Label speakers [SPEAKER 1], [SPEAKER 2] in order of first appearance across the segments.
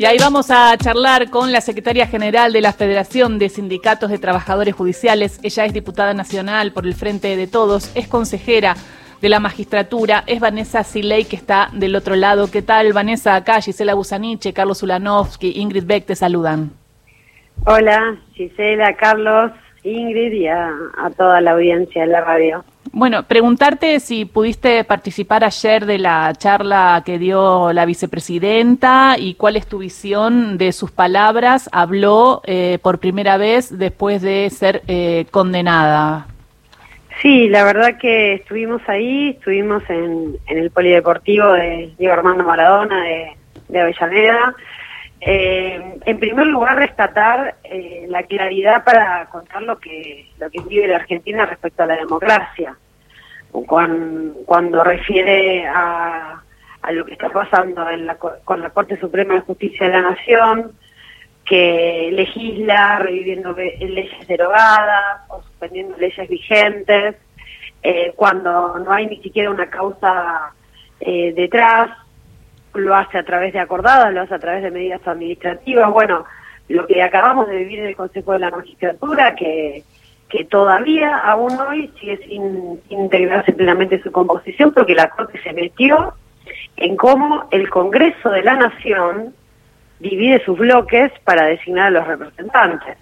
[SPEAKER 1] Y ahí vamos a charlar con la secretaria general de la Federación de Sindicatos de Trabajadores Judiciales. Ella es diputada nacional por el Frente de Todos, es consejera de la magistratura, es Vanessa Siley que está del otro lado. ¿Qué tal, Vanessa? Acá Gisela Busaniche, Carlos Ulanovsky, Ingrid Beck te saludan.
[SPEAKER 2] Hola, Gisela, Carlos, Ingrid y a, toda la audiencia de la radio.
[SPEAKER 1] Bueno, preguntarte si pudiste participar ayer de la charla que dio la vicepresidenta y cuál es tu visión de sus palabras. Habló eh, por primera vez después de ser eh, condenada.
[SPEAKER 2] Sí, la verdad que estuvimos ahí, estuvimos en, el polideportivo de Diego Armando Maradona de, de Avellaneda. Eh, en primer lugar, rescatar eh, la claridad para contar lo que, lo que vive la Argentina respecto a la democracia. Cuando, cuando refiere a, a, lo que está pasando en la, con la Corte Suprema de Justicia de la Nación, que legisla reviviendo leyes derogadas o suspendiendo leyes vigentes, eh, cuando no hay ni siquiera una causa eh, detrás, lo hace a través de acordadas, lo hace a través de medidas administrativas. Bueno, lo que acabamos de vivir en el Consejo de la Magistratura, que, que todavía, aún hoy, sigue sin, integrarse plenamente en su composición, porque la Corte se metió en cómo el Congreso de la Nación divide sus bloques para designar a los representantes.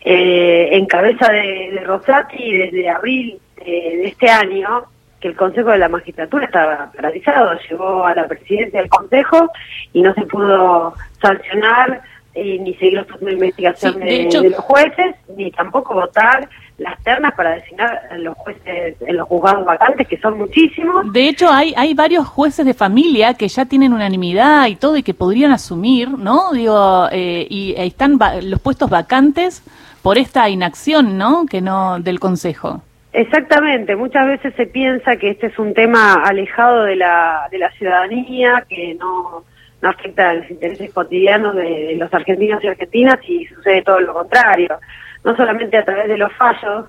[SPEAKER 2] Eh, en cabeza de, de Rosati, desde abril de este año, que el Consejo de la Magistratura estaba paralizado, llegó a la presidencia del Consejo y no se pudo sancionar eh, ni seguir los procesos de investigación de, los jueces, ni tampoco votar las ternas para designar los jueces en los juzgados vacantes, que son muchísimos.
[SPEAKER 1] De hecho, hay, hay varios jueces de familia que ya tienen unanimidad y todo y que podrían asumir, ¿no? Digo, eh, y están los puestos vacantes por esta inacción, ¿no? Que no del Consejo.
[SPEAKER 2] Exactamente, muchas veces se piensa que este es un tema alejado de la, de la ciudadanía, que no, no afecta a los intereses cotidianos de, los argentinos y argentinas y sucede todo lo contrario. No solamente a través de los fallos,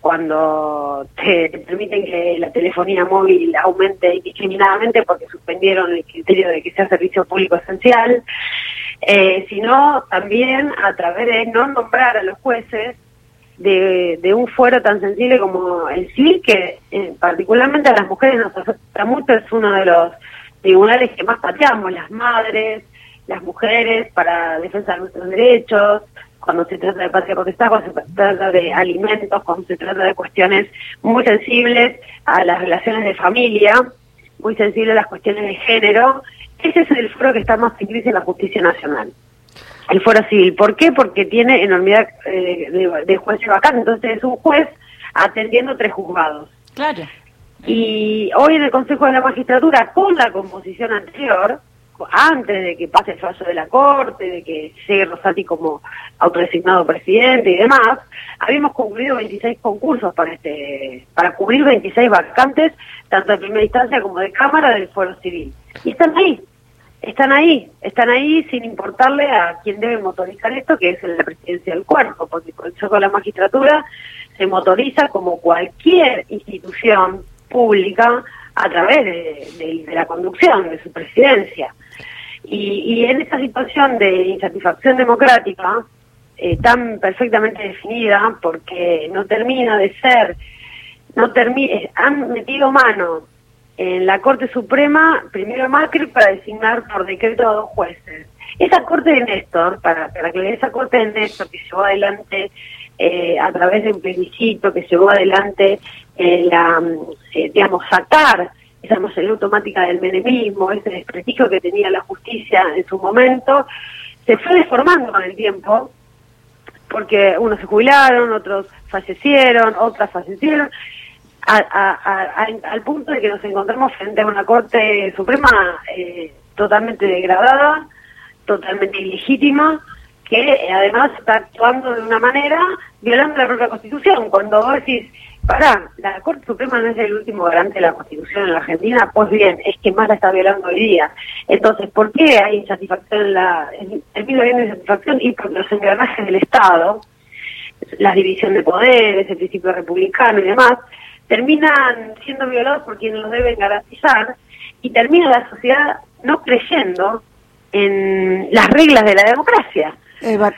[SPEAKER 2] cuando te, permiten que la telefonía móvil aumente indiscriminadamente porque suspendieron el criterio de que sea servicio público esencial, eh, sino también a través de no nombrar a los jueces de, un fuero tan sensible como el civil, que eh, particularmente a las mujeres nos afecta mucho, es uno de los tribunales que más pateamos, las madres, las mujeres, para defensa de nuestros derechos, cuando se trata de patria potestad, cuando se trata de alimentos, cuando se trata de cuestiones muy sensibles a las relaciones de familia, muy sensibles a las cuestiones de género. Ese es el foro que está más en crisis en la justicia nacional el fuero civil. ¿Por qué? Porque tiene enormidad eh, de, jueces vacantes. Entonces es un juez atendiendo tres juzgados.
[SPEAKER 1] Claro.
[SPEAKER 2] Y hoy en el Consejo de la Magistratura, con la composición anterior, antes de que pase el fallo de la Corte, de que llegue Rosati como autodesignado presidente y demás, habíamos concluido 26 concursos para este para cubrir 26 vacantes, tanto de primera instancia como de Cámara del Fuero Civil. Y están ahí, están ahí, están ahí sin importarle a quién debe motorizar esto, que es la presidencia del cuerpo, porque Consejo de la Magistratura se motoriza como cualquier institución pública a través de, la conducción de su presidencia. Y, en esta situación de insatisfacción democrática, eh, tan perfectamente definida, porque no termina de ser, no termina, han metido mano en la Corte Suprema, primero Macri, para designar por decreto a dos jueces. Esa Corte de Néstor, para, para que esa Corte de Néstor que llevó adelante eh, a través de un plebiscito, que llevó adelante eh, la, eh, digamos, sacar esa mayoría automática del menemismo, ese desprestigio que tenía la justicia en su momento, se fue deformando con el tiempo, porque unos se jubilaron, otros fallecieron, otras fallecieron, al punto de que nos encontramos frente a una Corte Suprema eh, totalmente degradada, totalmente ilegítima, que eh, además está actuando de una manera violando la propia Constitución. Cuando vos decís, pará, la Corte Suprema no es el último garante de la Constitución en la Argentina, pues bien, es que más la está violando hoy día. Entonces, ¿por qué hay insatisfacción en la... El mismo de insatisfacción y por los engranajes del Estado, la división de poderes, el principio republicano y demás, terminan siendo violados por quienes los deben garantizar y termina la sociedad no creyendo en las reglas de la democracia.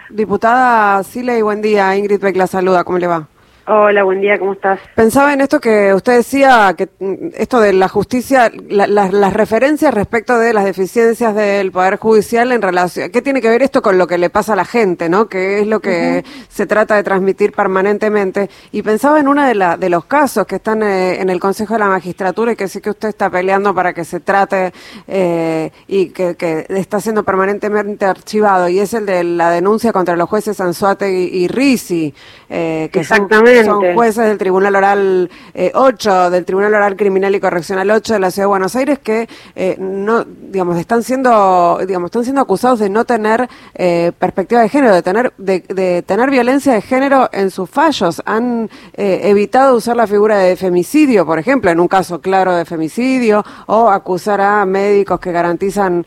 [SPEAKER 3] Diputada Siley, buen día. Ingrid Beck la saluda. ¿Cómo le va?
[SPEAKER 2] Hola, buen día, ¿cómo estás?
[SPEAKER 3] Pensaba en esto que usted decía, que mm, esto de la justicia, las referencias respecto de las deficiencias del Poder Judicial en relación, ¿qué tiene que ver esto con lo que le pasa a la gente, no? Que es lo que se trata de transmitir permanentemente. Y pensaba en uno de, de los casos que están eh, en el Consejo de la Magistratura y que sé que usted está peleando para que se trate eh, y que, está siendo permanentemente archivado, y es el de la denuncia contra los jueces Anzuate y, y Risi,
[SPEAKER 2] eh, que Exactamente
[SPEAKER 3] son jueces del Tribunal Oral 8, eh, del Tribunal Oral Criminal y Correccional 8 de la Ciudad de Buenos Aires, que eh, no, digamos, están siendo, digamos, están siendo acusados de no tener eh, perspectiva de género, de tener, de, tener violencia de género en sus fallos. Han evitado usar la figura de femicidio, por ejemplo, en un caso claro de femicidio, o acusar a médicos que garantizan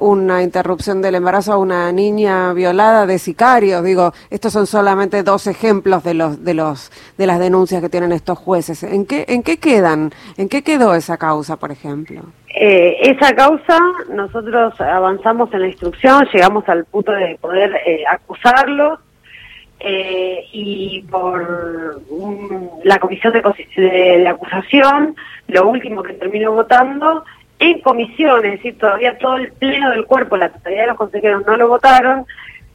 [SPEAKER 3] una interrupción del embarazo a una niña violada de sicarios. Digo, estos son solamente dos ejemplos de los, de los de las denuncias que tienen estos jueces. ¿En qué, en qué quedan? ¿En qué quedó esa causa, por ejemplo?
[SPEAKER 2] Eh, esa causa, nosotros avanzamos en la instrucción, llegamos al punto de poder eh, acusarlos eh, y por la comisión de, acusación, lo último que terminó votando, en comisión, es decir, todavía todo el pleno del cuerpo, la totalidad de los consejeros no lo votaron,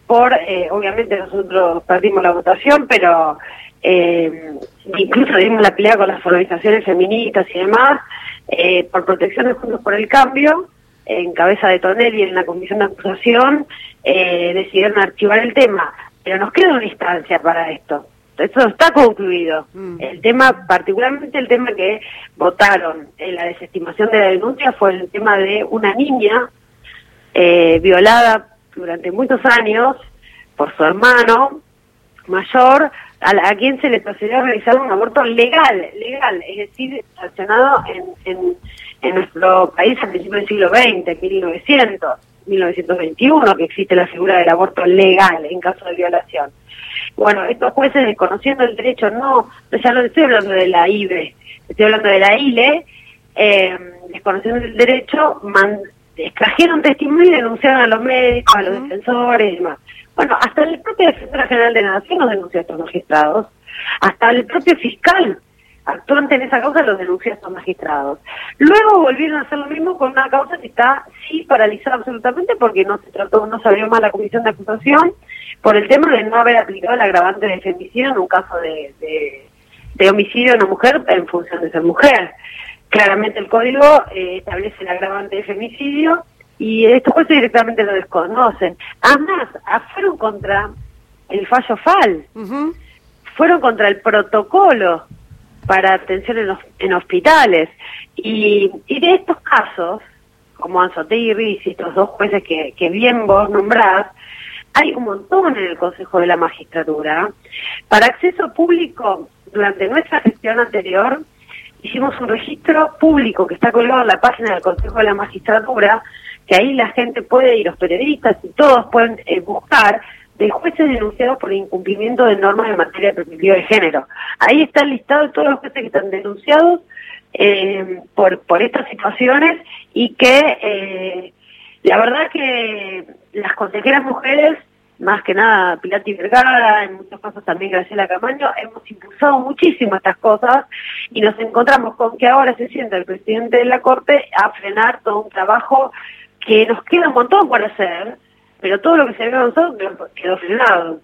[SPEAKER 2] por, obviamente nosotros perdimos la votación, pero eh, incluso dimos la pelea con las organizaciones feministas y demás, eh, por protección de Juntos por el Cambio, en cabeza de Tonelli en la comisión de acusación, eh, decidieron archivar el tema. Pero nos queda una instancia para esto. Esto está concluido. Mm. El tema, particularmente el tema que votaron en la desestimación de la denuncia fue el tema de una niña eh, violada durante muchos años por su hermano mayor a, quien se le procedió a realizar un aborto legal, legal, es decir, sancionado en, en, en nuestro país a principios del siglo XX, 1900, 1921, que existe la figura del aborto legal en caso de violación. Bueno, estos jueces, desconociendo el derecho, no, ya no estoy hablando de la IBE, estoy hablando de la ILE, eh, desconociendo el derecho, man, extrajeron testimonio y denunciaron a los médicos, a los defensores y demás. Bueno, hasta el propio defensor general de la Nación nos denunció a estos magistrados, hasta el propio fiscal actuante en esa causa los denunció a estos magistrados. Luego volvieron a hacer lo mismo con una causa que está sí paralizada absolutamente porque no se trató, no se abrió más la comisión de acusación por el tema de no haber aplicado el agravante de femicidio en un caso de, de, homicidio de una mujer en función de ser mujer. Claramente el código eh, establece el agravante de femicidio y estos jueces directamente lo desconocen. Además, fueron contra el fallo FAL, fueron contra el protocolo para atención en, hospitales. Y, de estos casos, como Anzote y Riz, estos dos jueces que, que bien vos nombrás, hay un montón en el Consejo de la Magistratura. Para acceso público, durante nuestra gestión anterior, hicimos un registro público que está colgado en la página del Consejo de la Magistratura, que ahí la gente puede ir, los periodistas y todos pueden eh, buscar de jueces denunciados por incumplimiento de normas en materia de perspectiva de género. Ahí está listado todos los jueces que están denunciados eh, por, por estas situaciones y que eh, la verdad que las consejeras mujeres, más que nada Pilati Vergara, en muchos casos también Graciela Camaño, hemos impulsado muchísimo estas cosas y nos encontramos con que ahora se sienta el presidente de la Corte a frenar todo un trabajo que nos queda un montón por hacer, pero todo lo que se había avanzado quedó frenado.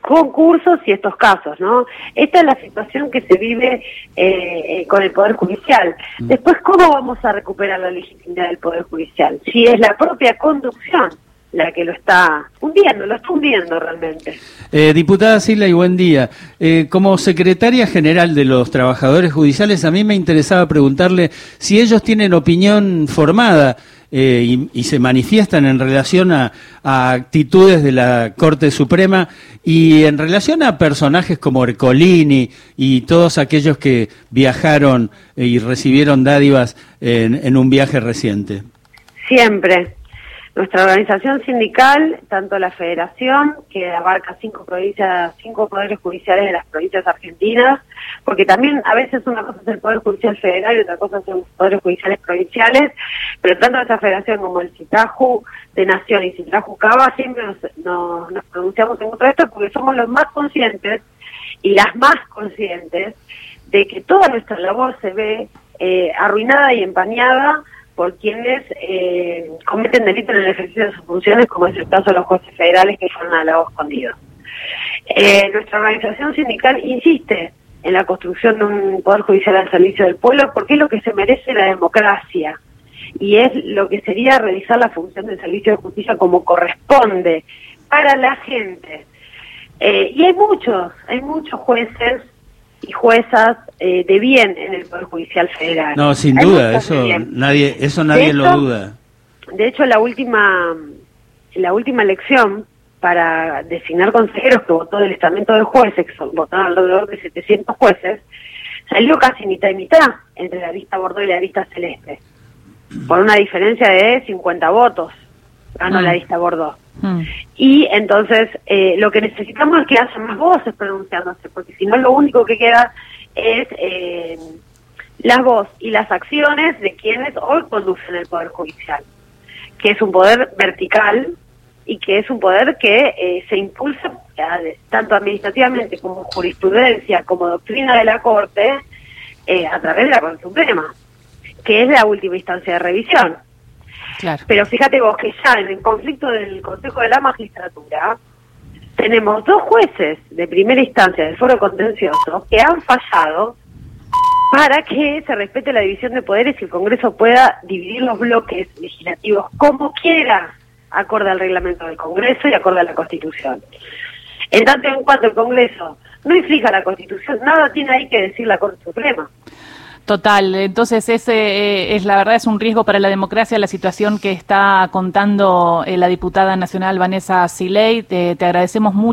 [SPEAKER 2] Concursos y estos casos, ¿no? Esta es la situación que se vive eh, con el Poder Judicial. Mm. Después, ¿cómo vamos a recuperar la legitimidad del Poder Judicial? Si es la propia conducción la que lo está hundiendo, lo está hundiendo realmente.
[SPEAKER 4] Eh, diputada Sila, y buen día. Eh, como secretaria general de los trabajadores judiciales, a mí me interesaba preguntarle si ellos tienen opinión formada eh, y, se manifiestan en relación a, actitudes de la Corte Suprema y en relación a personajes como Ercolini y todos aquellos que viajaron y recibieron dádivas en, un viaje reciente.
[SPEAKER 2] Siempre. Nuestra organización sindical, tanto la federación, que abarca cinco provincias, cinco poderes judiciales de las provincias argentinas, porque también a veces una cosa es el Poder Judicial Federal y otra cosa son los poderes judiciales provinciales, pero tanto esta federación como el CITAJU de Nación y CITAJU Cava siempre nos, nos, pronunciamos en contra de esto porque somos los más conscientes y las más conscientes de que toda nuestra labor se ve eh, arruinada y empañada por quienes eh, cometen delitos en el ejercicio de sus funciones, como es el caso de los jueces federales que fueron al lado escondido. Eh, nuestra organización sindical insiste en la construcción de un poder judicial al servicio del pueblo porque es lo que se merece la democracia y es lo que sería realizar la función del servicio de justicia como corresponde para la gente. Eh, y hay muchos, hay muchos jueces y juezas eh, de bien en el Poder Judicial Federal.
[SPEAKER 4] No, sin duda, eso nadie, eso nadie lo duda.
[SPEAKER 2] De hecho, la última, la última elección para designar consejeros que votó del estamento de jueces, que son, votaron alrededor de 700 jueces, salió casi mitad y mitad entre la lista Bordeaux y la lista Celeste, por una diferencia de 50 votos, ganó la mm. lista Bordeaux. Mm. Y entonces eh, lo que necesitamos es que haya más voces pronunciándose, porque si no lo único que queda es eh, la voz y las acciones de quienes hoy conducen el Poder Judicial, que es un poder vertical y que es un poder que eh, se impulsa tanto administrativamente como jurisprudencia, como doctrina de la Corte, a través de la Corte Suprema, que es la última instancia de revisión. Pero fíjate vos que ya en el conflicto del Consejo de la Magistratura tenemos dos jueces de primera instancia del foro contencioso que han fallado para que se respete la división de poderes y el Congreso pueda dividir los bloques legislativos como quiera, acorde al reglamento del Congreso y acorde a la Constitución. En tanto en cuanto el Congreso no inflija la Constitución, nada tiene ahí que decir la Corte Suprema.
[SPEAKER 1] Total, entonces ese eh, es la verdad es un riesgo para la democracia la situación que está contando eh, la diputada nacional Vanessa Siley. te agradecemos mucho.